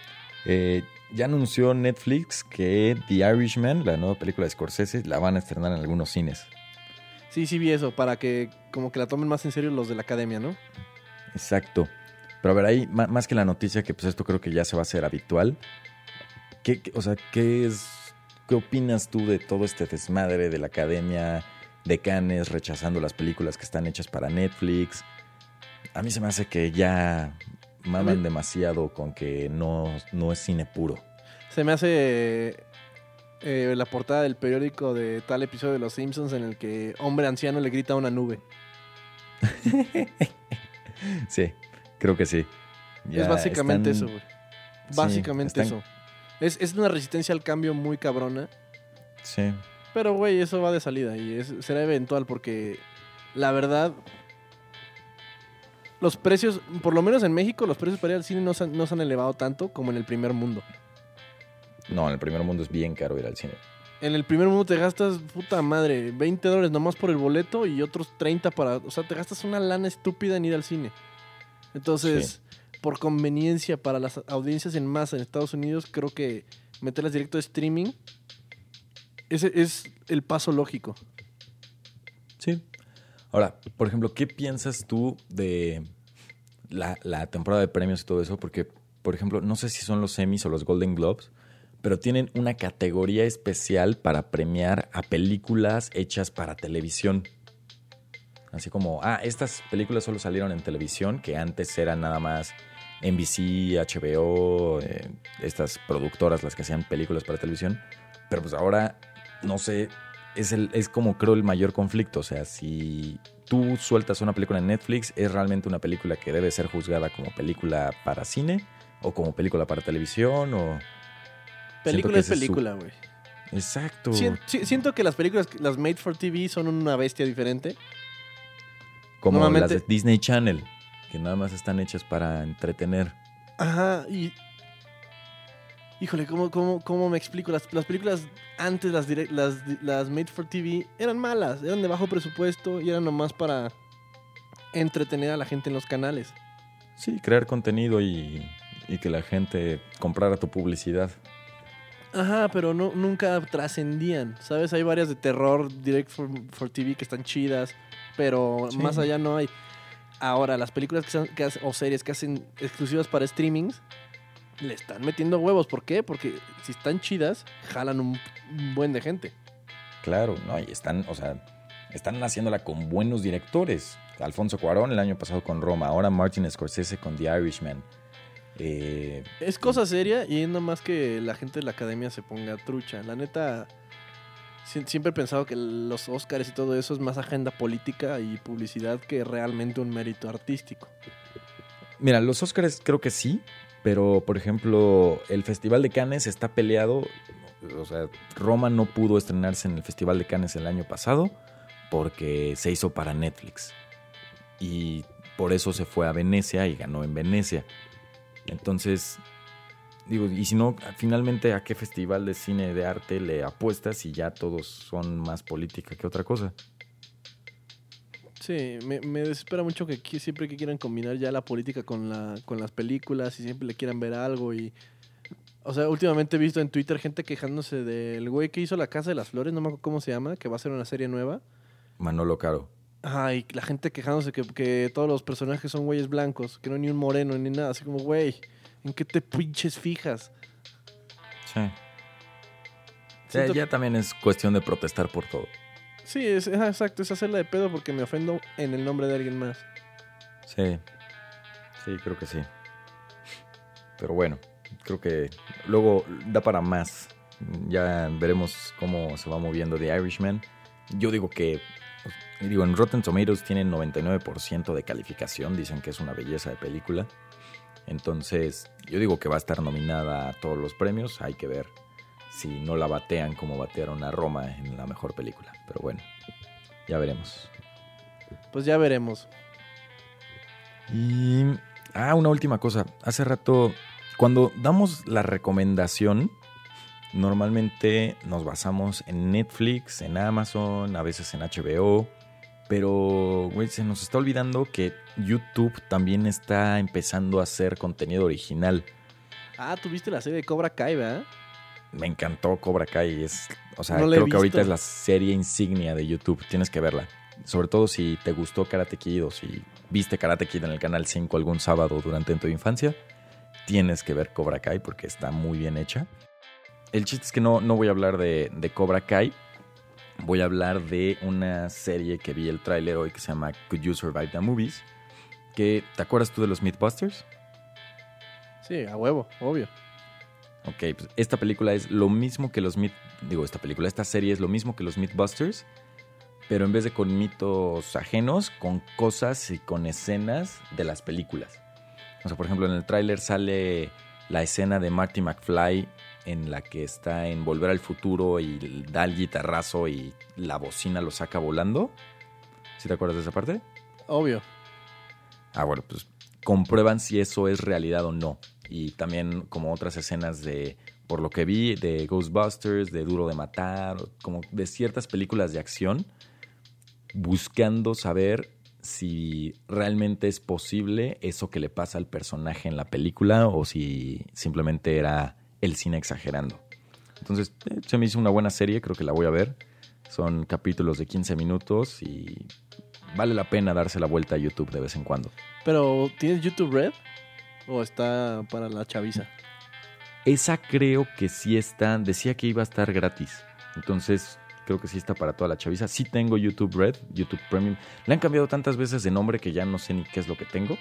eh, ya anunció Netflix que The Irishman, la nueva película de Scorsese, la van a estrenar en algunos cines. Sí, sí vi eso para que como que la tomen más en serio los de la academia, ¿no? Exacto. Pero a ver, ahí, más que la noticia, que pues esto creo que ya se va a hacer habitual. ¿Qué, o sea, ¿qué es. ¿Qué opinas tú de todo este desmadre de la academia de Cannes rechazando las películas que están hechas para Netflix? A mí se me hace que ya maman demasiado con que no, no es cine puro. Se me hace eh, la portada del periódico de tal episodio de Los Simpsons en el que hombre anciano le grita a una nube. Sí, creo que sí. Ya es básicamente están- eso, güey. Básicamente están- eso. Es, es una resistencia al cambio muy cabrona. Sí. Pero, güey, eso va de salida y es- será eventual porque la verdad, los precios, por lo menos en México, los precios para ir al cine no se, han- no se han elevado tanto como en el primer mundo. No, en el primer mundo es bien caro ir al cine. En el primer mundo te gastas, puta madre, 20 dólares nomás por el boleto y otros 30 para... O sea, te gastas una lana estúpida en ir al cine. Entonces, por conveniencia para las audiencias en masa en Estados Unidos, creo que meterlas directo a streaming ese es el paso lógico. Sí. Ahora, por ejemplo, ¿qué piensas tú de la, la temporada de premios y todo eso? Porque, por ejemplo, no sé si son los Emmys o los Golden Globes, pero tienen una categoría especial para premiar a películas hechas para televisión. Así como, ah, estas películas solo salieron en televisión, que antes eran nada más NBC, HBO, eh, estas productoras las que hacían películas para televisión. Pero pues ahora, no sé, es, el, es como creo el mayor conflicto. O sea, si tú sueltas una película en Netflix, ¿es realmente una película que debe ser juzgada como película para cine? ¿O como película para televisión? O... Película es película, güey. Exacto. Sien- si- siento que las películas, las made for TV, son una bestia diferente. como normalmente- las de Disney Channel, que nada más están hechas para entretener. Ajá, y. Híjole, ¿cómo, cómo, cómo me explico? Las, las películas antes, las, direct- las, las Made for TV, eran malas, eran de bajo presupuesto y eran nomás para entretener a la gente en los canales. Sí, crear contenido y, y que la gente comprara tu publicidad. Ajá, pero no, nunca trascendían, ¿sabes? Hay varias de terror direct for, for TV que están chidas, pero Sí. más allá no hay. Ahora, las películas que, son- que hacen- o series que hacen exclusivas para streamings, le están metiendo huevos. ¿Por qué? Porque si están chidas, jalan un, un buen de gente. Claro, no, y están, o sea, están haciéndola con buenos directores. Alfonso Cuarón el año pasado con Roma, ahora Martin Scorsese con The Irishman. Eh, Es cosa seria y es nomás que la gente de la academia se ponga trucha. La neta, sie- siempre he pensado que los Oscars y todo eso es más agenda política y publicidad que realmente un mérito artístico. Mira, los Oscars creo que sí, pero por ejemplo, el Festival de Cannes está peleado. O sea, Roma no pudo estrenarse en el Festival de Cannes el año pasado porque se hizo para Netflix. Y por eso se fue a Venecia y ganó en Venecia. Entonces, digo, y si no, finalmente, ¿a qué festival de cine de arte le apuestas si ya todos son más política que otra cosa? Sí, me, me desespera mucho que siempre que quieran combinar ya la política con, la, con las películas y siempre le quieran ver algo y... O sea, últimamente he visto en Twitter gente quejándose del güey que hizo La Casa de las Flores, no me acuerdo cómo se llama, que va a ser una serie nueva. Manolo Caro. Ay, la gente quejándose que, que todos los personajes son güeyes blancos, que no hay ni un moreno ni nada. Así como, güey, ¿en qué te pinches fijas? Sí. Siento- ya también es cuestión de protestar por todo. Sí, es, ajá, exacto, es hacerla de pedo porque me ofendo en el nombre de alguien más. Sí. Sí, creo que sí. Pero bueno, creo que luego da para más. Ya veremos cómo se va moviendo The Irishman. Yo digo que, pues, digo, en Rotten Tomatoes tienen 99% de calificación. Dicen que es una belleza de película. Entonces, yo digo que va a estar nominada a todos los premios. Hay que ver si no la batean como batearon a Roma en la mejor película. Pero bueno, ya veremos. Pues ya veremos. Y. Ah, una última cosa. Hace rato, cuando damos la recomendación, normalmente nos basamos en Netflix, en Amazon, a veces en HBO. Pero, güey, se nos está olvidando que YouTube también está empezando a hacer contenido original. Ah, tuviste la serie de Cobra Kai, ¿verdad? Me encantó Cobra Kai. Es, o sea, No creo que ahorita es la serie insignia de YouTube. Tienes que verla. Sobre todo si te gustó Karate Kid o si viste Karate Kid en el Canal 5 algún sábado durante tu infancia. Tienes que ver Cobra Kai porque está muy bien hecha. El chiste es que no, no voy a hablar de, de Cobra Kai. Voy a hablar de una serie que vi el tráiler hoy que se llama Could You Survive the Movies. Que, ¿Te acuerdas tú de los Mythbusters? Sí, a huevo, obvio. Ok, pues esta película es lo mismo que los Myth... Digo, esta película, esta serie es lo mismo que los Mythbusters, pero en vez de con mitos ajenos, con cosas y con escenas de las películas. O sea, por ejemplo, en el tráiler sale la escena de Marty McFly en la que está en Volver al Futuro y da el guitarrazo y la bocina lo saca volando. ¿Sí te acuerdas de esa parte? Obvio. Ah, bueno, pues comprueban si eso es realidad o no. Y también como otras escenas de, por lo que vi, de Ghostbusters, de Duro de Matar, como de ciertas películas de acción, buscando saber si realmente es posible eso que le pasa al personaje en la película o si simplemente era el cine exagerando. Entonces, eh, se me hizo una buena serie, creo que la voy a ver. Son capítulos de 15 minutos y vale la pena darse la vuelta a YouTube de vez en cuando. Pero, ¿tienes YouTube Red? ¿O está para la chaviza? Esa creo que sí está, decía que iba a estar gratis. Entonces, creo que sí está para toda la chaviza. Sí tengo YouTube Red, YouTube Premium. Le han cambiado tantas veces de nombre que ya no sé ni qué es lo que tengo,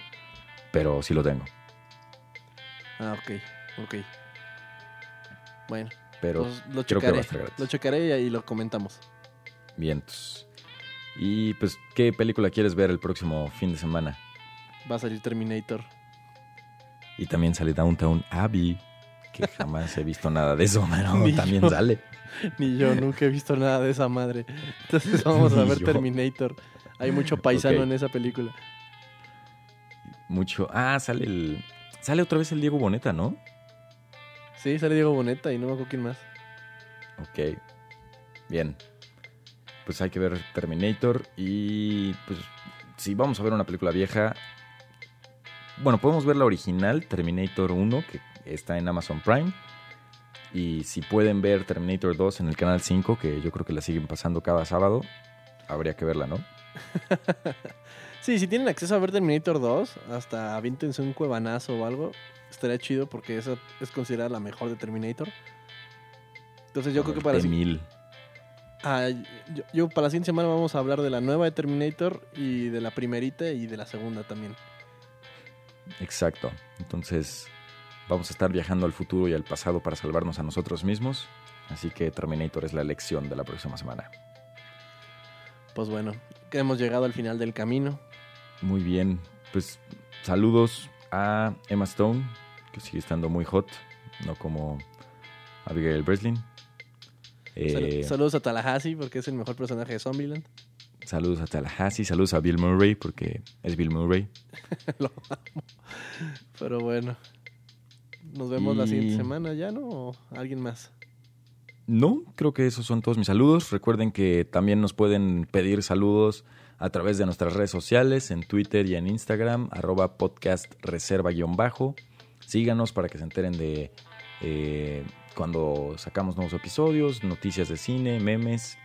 pero sí lo tengo. Ah, ok, ok. Bueno, Pero pues lo creo que va a checaré. Lo checaré y ahí lo comentamos. vientos. Y pues, ¿qué película quieres ver el próximo fin de semana? Va a salir Terminator. Y también sale Downtown Abbey, que jamás he visto nada de eso, pero Ni también yo. sale. Ni yo nunca he visto nada de esa madre. Entonces vamos a ver yo. Terminator. Hay mucho paisano en esa película. Mucho. Ah, sale el. Sale otra vez el Diego Boneta, ¿no? Sí, sale Diego Boneta y no me acuerdo quién más. Ok. Bien. Pues hay que ver Terminator y pues si vamos a ver una película vieja, bueno, podemos ver la original, Terminator 1, que está en Amazon Prime. Y si pueden ver Terminator 2 en el canal 5, que yo creo que la siguen pasando cada sábado, habría que verla, ¿no? Sí, si tienen acceso a ver Terminator 2, hasta avíntense un cuevanazo o algo, estaría chido porque esa es considerada la mejor de Terminator. Entonces yo creo que para, mil. ah, yo, yo para la siguiente semana vamos a hablar de la nueva de Terminator y de la primerita y de la segunda también. Exacto. Entonces, Vamos a estar viajando al futuro y al pasado para salvarnos a nosotros mismos. Así que Terminator es la lección de la próxima semana. Pues bueno, que hemos llegado al final del camino. Muy bien, pues saludos a Emma Stone, que sigue estando muy hot, no como Abigail Breslin. Eh, saludos a Tallahassee, porque es el mejor personaje de Zombieland. Saludos a Tallahassee, saludos a Bill Murray, porque es Bill Murray. Lo amo. Pero bueno, nos vemos la siguiente semana ya, ¿no? ¿O alguien más? No, creo que esos son todos mis saludos. Recuerden que también nos pueden pedir saludos a través de nuestras redes sociales, en Twitter y en Instagram, arroba podcast reserva-bajo. Síganos para que se enteren de eh, cuando sacamos nuevos episodios, noticias de cine, memes.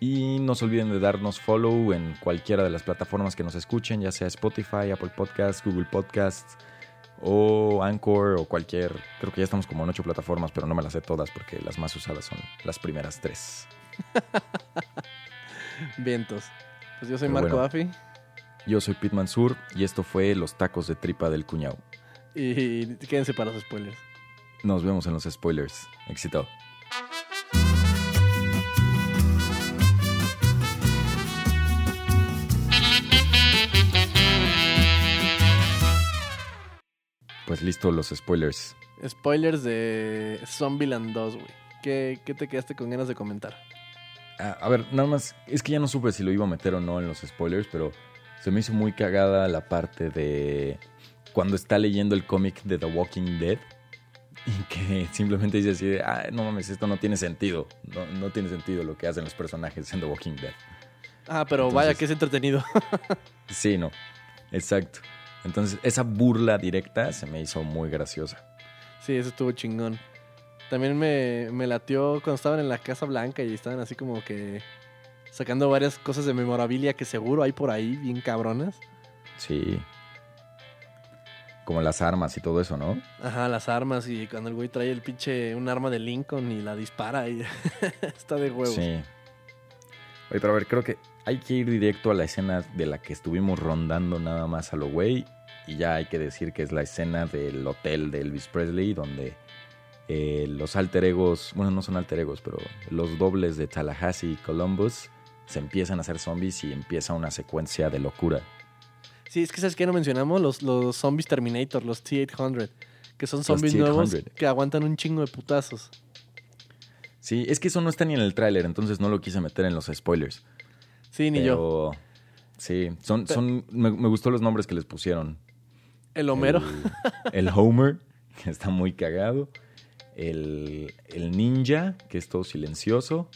Y no se olviden de darnos follow en cualquiera de las plataformas que nos escuchen, ya sea Spotify, Apple Podcasts, Google Podcasts o Anchor o cualquier. Creo que ya estamos como en ocho plataformas, pero no me las sé todas porque las más usadas son las primeras tres. Vientos. Pues yo soy Marco Afi. Yo soy Pete Mansur y esto fue Los Tacos de Tripa del Cuñado. Y quédense para los spoilers. Nos vemos en los spoilers. Éxito. Pues listo, los spoilers. Spoilers de Zombieland 2, güey. ¿Qué, ¿Qué, te quedaste con ganas de comentar? Ah, a ver, nada más, es que ya no supe si lo iba a meter o no en los spoilers, pero se me hizo muy cagada la parte de cuando está leyendo el cómic de The Walking Dead y que simplemente dice así de, ah, no mames, esto no tiene sentido. No, no tiene sentido lo que hacen los personajes en The Walking Dead. Ah, pero vaya que es entretenido. sí, no, exacto. Entonces, esa burla directa se me hizo muy graciosa. Sí, eso estuvo chingón. También me, me latió cuando estaban en la Casa Blanca y estaban así como que sacando varias cosas de memorabilia que seguro hay por ahí, bien cabronas. Sí. Como las armas y todo eso, ¿no? Ajá, las armas y cuando el güey trae el pinche un arma de Lincoln y la dispara y está de huevo. Sí. Oye, pero a ver, creo que hay que ir directo a la escena de la que estuvimos rondando nada más a lo güey. Y ya hay que decir que es la escena del hotel de Elvis Presley, donde eh, los alter egos, bueno, no son alter egos, pero los dobles de Tallahassee y Columbus se empiezan a hacer zombies y empieza una secuencia de locura. Sí, es que ¿sabes qué no mencionamos? Los, los zombies Terminator, los T-800, que son zombies nuevos que aguantan un chingo de putazos. Sí, es que eso no está ni en el tráiler, entonces no lo quise meter en los spoilers. Sí, ni yo. Sí, son, son, me, gustó los nombres que les pusieron. El Homero. El, Homer, que está muy cagado. El, el, Ninja, que es todo silencioso.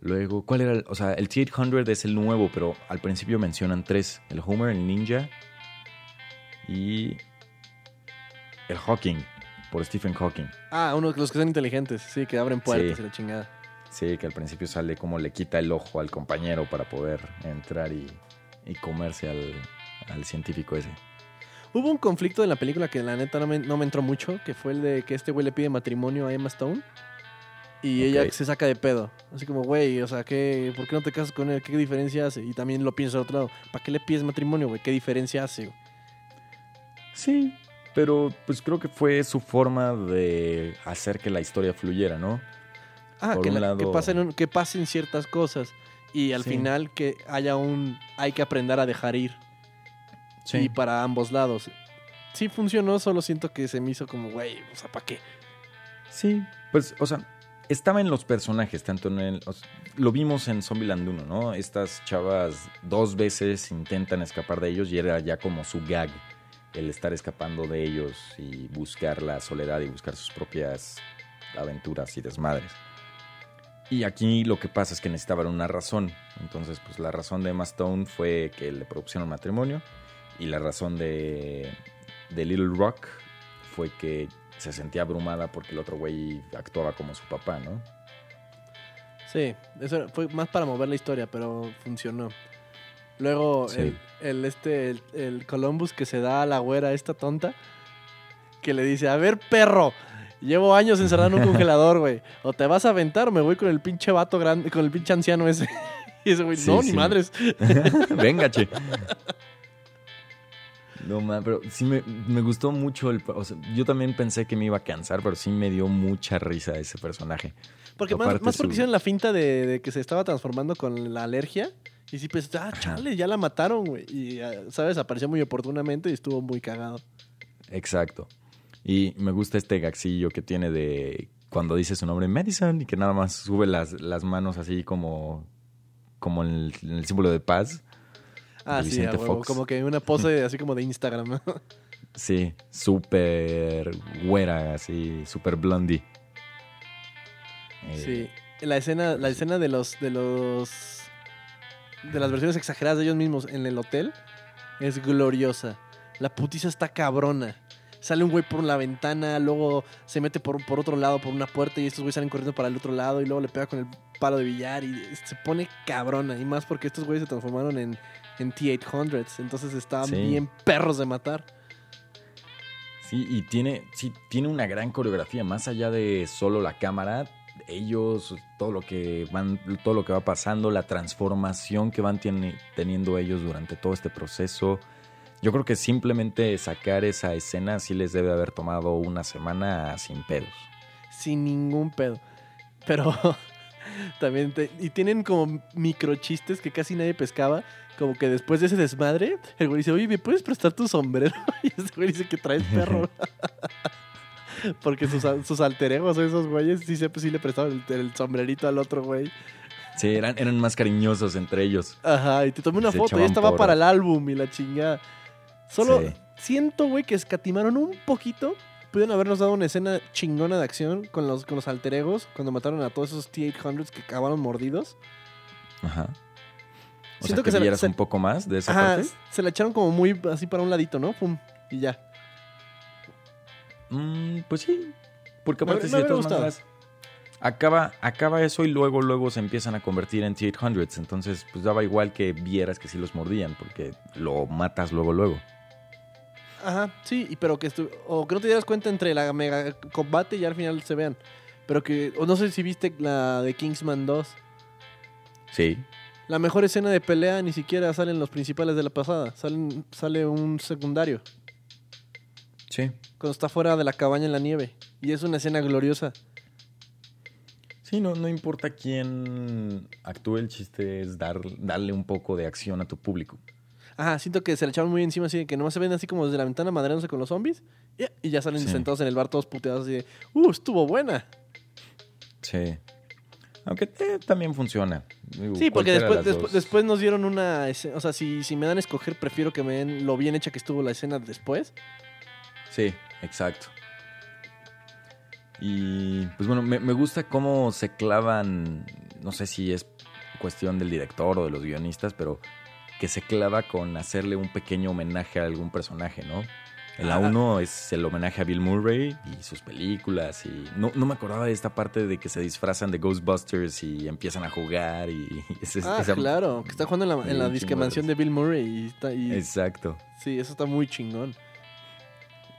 Luego, ¿cuál era? El, o sea, el T-800 es el nuevo, pero al principio mencionan tres. El Homer, el Ninja y el Hawking por Stephen Hawking. Ah, uno de los que son inteligentes, sí, que abren puertas y la chingada. Sí, que al principio sale como le quita el ojo al compañero para poder entrar y, comerse al, científico ese. Hubo un conflicto en la película que la neta no me, no me, entró mucho, que fue el de que este güey le pide matrimonio a Emma Stone y ella se saca de pedo. Así como, güey, o sea, ¿qué, ¿por qué no te casas con él? ¿Qué diferencia hace? Y también lo piensa al otro lado. ¿Para qué le pides matrimonio, güey? ¿Qué diferencia hace? Sí, pero pues creo que fue su forma de hacer que la historia fluyera, ¿no? Ah, que, que, pasen, que pasen ciertas cosas y al final que haya un... Hay que aprender a dejar ir. Sí. Y para ambos lados. Sí funcionó, solo siento que se me hizo como, güey, o sea, ¿para qué? Sí, pues, o sea, estaba en los personajes, tanto en el... lo vimos en Zombieland 1, ¿no? Estas chavas dos veces intentan escapar de ellos y era ya como su gag el estar escapando de ellos y buscar la soledad y buscar sus propias aventuras y desmadres. Y aquí lo que pasa es que necesitaban una razón. Entonces, pues la razón de Emma Stone fue que le propusieron matrimonio. Y la razón de, de Little Rock fue que se sentía abrumada porque el otro güey actuaba como su papá, ¿no? Sí, eso fue más para mover la historia, pero funcionó. Luego el, este, el, Columbus que se da a la güera esta tonta, que le dice, a ver, perro, llevo años encerrado en un congelador, güey. O te vas a aventar o me voy con el pinche vato grande, con el pinche anciano ese. y ese güey, no, ni madres. Venga, che. No, man, pero sí me, me gustó mucho el... O sea, yo también pensé que me iba a cansar, pero sí me dio mucha risa ese personaje. Porque más, Aparte más porque su- hicieron la finta de, de que se estaba transformando con la alergia. Y sí pensaste, ah, chale, ya la mataron, güey. Y, ah, ¿sabes? Apareció muy oportunamente y estuvo muy cagado. Exacto. Y me gusta este gaxillo que tiene de cuando dice su nombre Madison y que nada más sube las, las manos así como, como en el, en el símbolo de paz. Ah, De sí, Fox. como que una pose así como de Instagram. Sí, súper güera, así, súper blondie. Eh, Sí. La escena, la escena de los, de los. de las versiones exageradas de ellos mismos en el hotel es gloriosa. La putiza está cabrona. Sale un güey por la ventana, luego se mete por, por otro lado, por una puerta, y estos güeyes salen corriendo para el otro lado, y luego le pega con el palo de billar, y se pone cabrona. Y más porque estos güeyes se transformaron en, en T-800s, entonces estaban Sí. bien perros de matar. Sí, y tiene, sí, tiene una gran coreografía, más allá de solo la cámara, ellos, todo lo que van, todo lo que va pasando, la transformación que van tiene- teniendo ellos durante todo este proceso. Yo creo que simplemente sacar esa escena sí les debe haber tomado una semana sin pedos. sin ningún pedo. Pero también te- y tienen como microchistes que casi nadie pescaba. Como que después de ese desmadre, el güey dice, oye, ¿me puedes prestar tu sombrero? Y ese güey dice que traes perro. Porque sus, sus alter egos, esos güeyes, sí, sí le prestaban el, el sombrerito al otro güey. Sí, eran, eran más cariñosos entre ellos. Ajá, y te tomé una foto, echaban estaba porras. para el álbum y la chingada. Solo Sí. siento, güey, que escatimaron un poquito. Pudieron habernos dado una escena chingona de acción con los, con los alter egos cuando mataron a todos esos T-800s que acabaron mordidos. Ajá. O Siento sea, que que, se la- vieras se- un poco más de esa Ajá, parte. se la echaron como muy así para un ladito, ¿no? Pum, y ya. Mm, pues sí. Porque aparte, si de todas maneras. Acaba, acaba eso y luego, luego se empiezan a convertir en T-800s. Entonces, pues daba igual que vieras que sí los mordían, porque lo matas luego, luego. Ajá, sí, y pero que estu- o que no te dieras cuenta entre la mega combate y al final se vean. Pero que, o no sé si viste la de Kingsman 2. Sí. La mejor escena de pelea ni siquiera salen los principales de la pasada. Salen, sale un secundario. Sí. Cuando está fuera de la cabaña en la nieve. Y es una escena gloriosa. Sí, no, no importa quién actúe, el chiste es dar, darle un poco de acción a tu público. Ajá, siento que se le echaron muy encima así de que nomás se ven así como desde la ventana madreándose con los zombies. Y, ya salen Sí. sentados en el bar todos puteados así de, uh, estuvo buena. Sí. Aunque eh, también funciona. Digo, Sí, porque de después, después nos dieron una escena. O sea, si, si me dan a escoger, prefiero que me den lo bien hecha que estuvo la escena después. Sí, exacto. Y pues bueno, me, me gusta cómo se clavan, no sé si es cuestión del director o de los guionistas, pero que se clava con hacerle un pequeño homenaje a algún personaje, ¿no? En la Ajá. 1 es el homenaje a Bill Murray y sus películas. Y no, no me acordaba de esta parte de que se disfrazan de Ghostbusters y empiezan a jugar. Y ese- Ah, esa- claro, que está jugando en la, en la disque de mansión de Bill Murray. Y está, y, Exacto. sí, eso está muy chingón.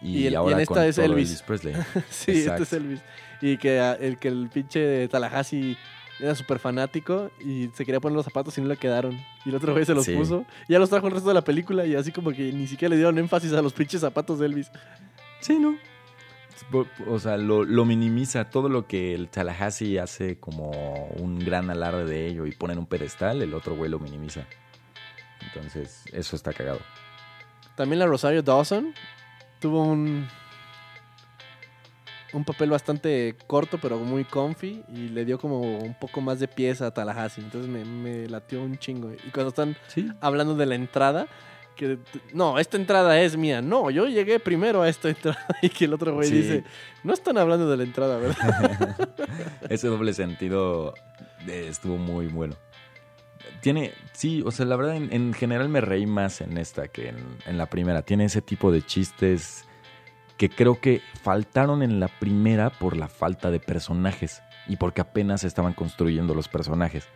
Y, el- ahora en esta con es Elvis. Presley. sí, este es Elvis. Y que ah, el, que el pinche Tallahassee era súper fanático y se quería poner los zapatos y no le quedaron. Y el otro güey se los Sí. puso. Y ya los trajo el resto de la película y así como que ni siquiera le dieron énfasis a los pinches zapatos de Elvis. Sí, ¿no? O sea, lo, lo minimiza todo lo que el Tallahassee hace como un gran alarde de ello y pone en un pedestal, el otro güey lo minimiza. Entonces, eso está cagado. También la Rosario Dawson tuvo un un papel bastante corto pero muy comfy y le dio como un poco más de pieza a Tallahassee. Entonces me, me latió un chingo. Y cuando están Sí. hablando de la entrada, que no, esta entrada es mía. No, yo llegué primero a esta entrada. Y que el otro güey Sí. dice, no están hablando de la entrada, ¿verdad? Ese doble sentido eh, estuvo muy bueno. Tiene, sí, o sea, la verdad en, en general me reí más en esta que en, en la primera. Tiene ese tipo de chistes que creo que faltaron en la primera por la falta de personajes y porque apenas estaban construyendo los personajes.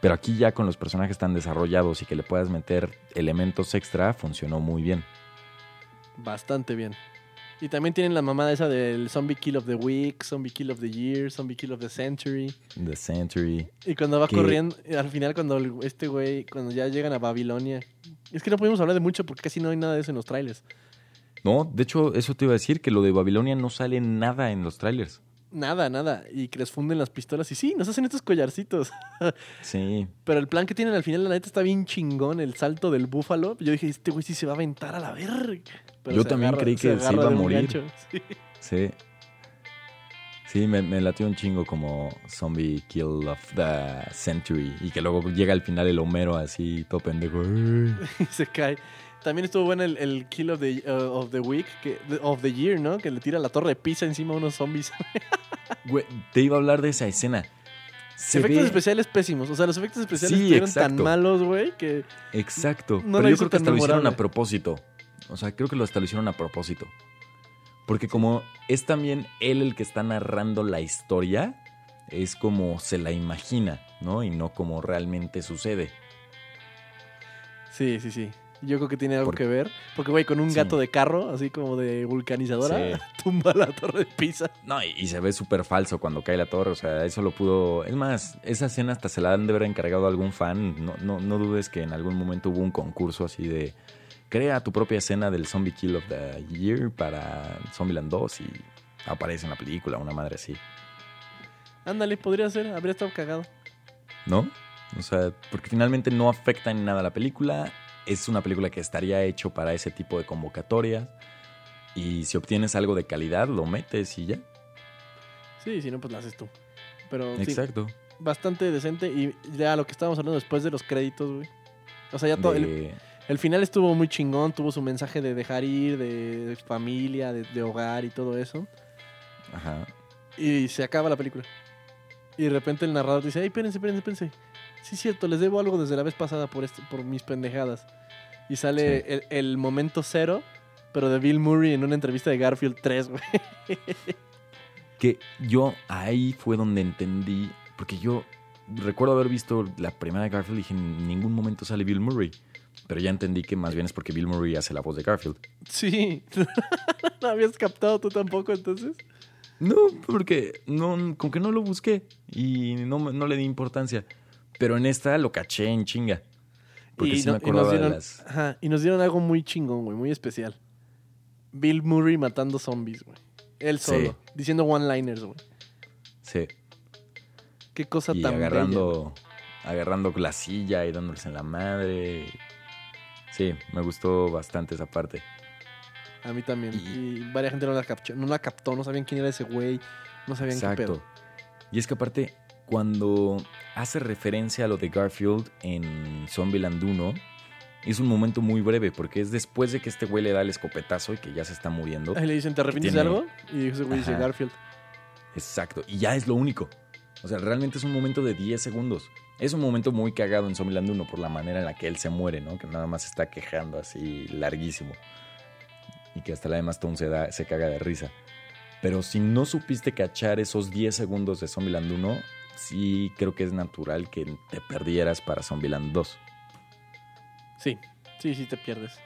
Pero aquí ya con los personajes tan desarrollados y que le puedas meter elementos extra, funcionó muy bien. Bastante bien. Y también tienen la mamada esa del Zombie Kill of the Week, Zombie Kill of the Year, Zombie Kill of the Century. The Century. Y cuando va Que- corriendo, al final cuando este güey, cuando ya llegan a Babilonia. Es que no podemos hablar de mucho porque casi no hay nada de eso en los trailers. No, de hecho, eso te iba a decir, que lo de Babilonia no sale nada en los trailers. Nada, nada. Y que les funden las pistolas. Y sí, nos hacen estos collarcitos. Sí. Pero el plan que tienen al final, la neta, está bien chingón. El salto del búfalo. Yo dije, este güey sí se va a aventar a la verga. Pero Yo también creí que se iba a morir. Sí. Sí. Sí, me, me latió un chingo como Zombie Kill of the Century. Y que luego llega al final el Homero así, todo pendejo. Y se cae. También estuvo bueno el, el Kill of the, uh, of the Week, que, of the Year, ¿no? Que le tira la torre de pizza encima a unos zombies. Güey, te iba a hablar de esa escena. Se efectos ve- especiales pésimos. O sea, los efectos especiales Sí, estuvieron tan malos, güey, que... Exacto. No pero yo creo que lo hicieron a propósito. O sea, creo que lo hasta lo hicieron a propósito. Porque como es también él el que está narrando la historia, es como se la imagina, ¿no? Y no como realmente sucede. Sí, sí, sí. Yo creo que tiene algo que ver. Porque, güey, con un Sí. gato de carro, así como de vulcanizadora, Sí. tumba la torre de pizza. No, y, y se ve súper falso cuando cae la torre. O sea, eso lo pudo. Es más, esa escena hasta se la han de haber encargado a algún fan. No, no, no dudes que en algún momento hubo un concurso así de. Crea tu propia escena del Zombie Kill of the Year para Zombieland 2 y aparece en la película, una madre así. Ándale, podría ser. Habría estado cagado. ¿No? O sea, porque finalmente no afecta en nada la película. Es una película que estaría hecho para ese tipo de convocatorias. Y si obtienes algo de calidad, lo metes y ya. Sí, si no, pues la haces tú. Pero sí, Exacto. bastante decente. Y ya lo que estábamos hablando después de los créditos, güey. O sea, ya todo. El, De- el final estuvo muy chingón. Tuvo su mensaje de dejar ir, de, de familia, de, de hogar y todo eso. Ajá. Y se acaba la película. Y de repente el narrador dice, ay, espérense, espérense, espérense. Sí, cierto, les debo algo desde la vez pasada por, esto, por mis pendejadas. Y sale Sí. el, el momento cero, pero de Bill Murray en una entrevista de Garfield 3, güey. Que yo ahí fue donde entendí, porque yo recuerdo haber visto la primera de Garfield y dije, en ningún momento sale Bill Murray. Pero ya entendí que más bien es porque Bill Murray hace la voz de Garfield. Sí. ¿No habías captado tú tampoco entonces? No, porque no, con que no lo busqué y no, no le di importancia. Pero en esta lo caché en chinga. Porque sí no- me acordaba dieron, de las... ajá, y nos dieron algo muy chingón, güey, muy especial. Bill Murray matando zombies, güey. Él Sí. solo, diciendo one-liners, güey. Sí. Qué cosa Y tan bella, agarrando, agarrando la silla y dándoles en la madre. Sí, me gustó bastante esa parte. A mí también. Y- Y, varias gente no la, captó, no la captó, no sabían quién era ese güey, no sabían qué pedo. Exacto. Y es que aparte, cuando hace referencia a lo de Garfield en Zombieland 1, es un momento muy breve, porque es después de que este güey le da el escopetazo y que ya se está muriendo. Ahí le dicen, ¿te arrepientes Tiene- de algo? Y ese güey dice. Garfield. Exacto. Y ya es lo único. O sea, realmente es un momento de 10 segundos. Es un momento muy cagado en Zombieland 1 por la manera en la que él se muere, ¿no? Que nada más está quejando así larguísimo. Y que hasta la demás Stone se, da, se caga de risa. Pero si no supiste cachar esos 10 segundos de Zombieland 1, sí creo que es natural que te perdieras para Zombieland 2. Sí, sí, sí te pierdes.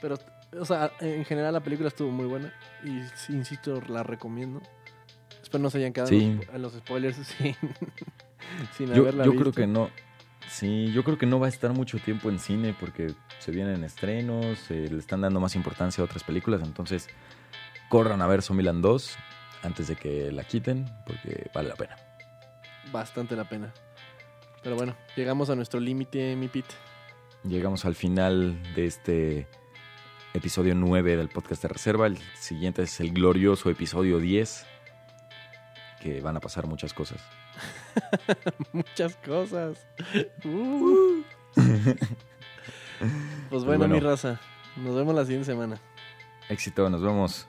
Pero, o sea, en general la película estuvo muy buena. Y insisto, la recomiendo. Espero no se hayan quedado Sí. en, los, spoilers sin, sin Yo, haberla yo visto. creo que no. Sí, yo creo que no va a estar mucho tiempo en cine porque se vienen estrenos, se le están dando más importancia a otras películas, entonces corran a ver Zombieland 2 antes de que la quiten porque vale la pena. Bastante la pena. Pero bueno, llegamos a nuestro límite, mi Pete. Llegamos al final de este episodio 9 del podcast de reserva. El siguiente es el glorioso episodio 10, que van a pasar muchas cosas. Muchas cosas. Uh. Pues bueno, bueno. mi raza. Nos vemos la siguiente semana. Éxito, nos vemos.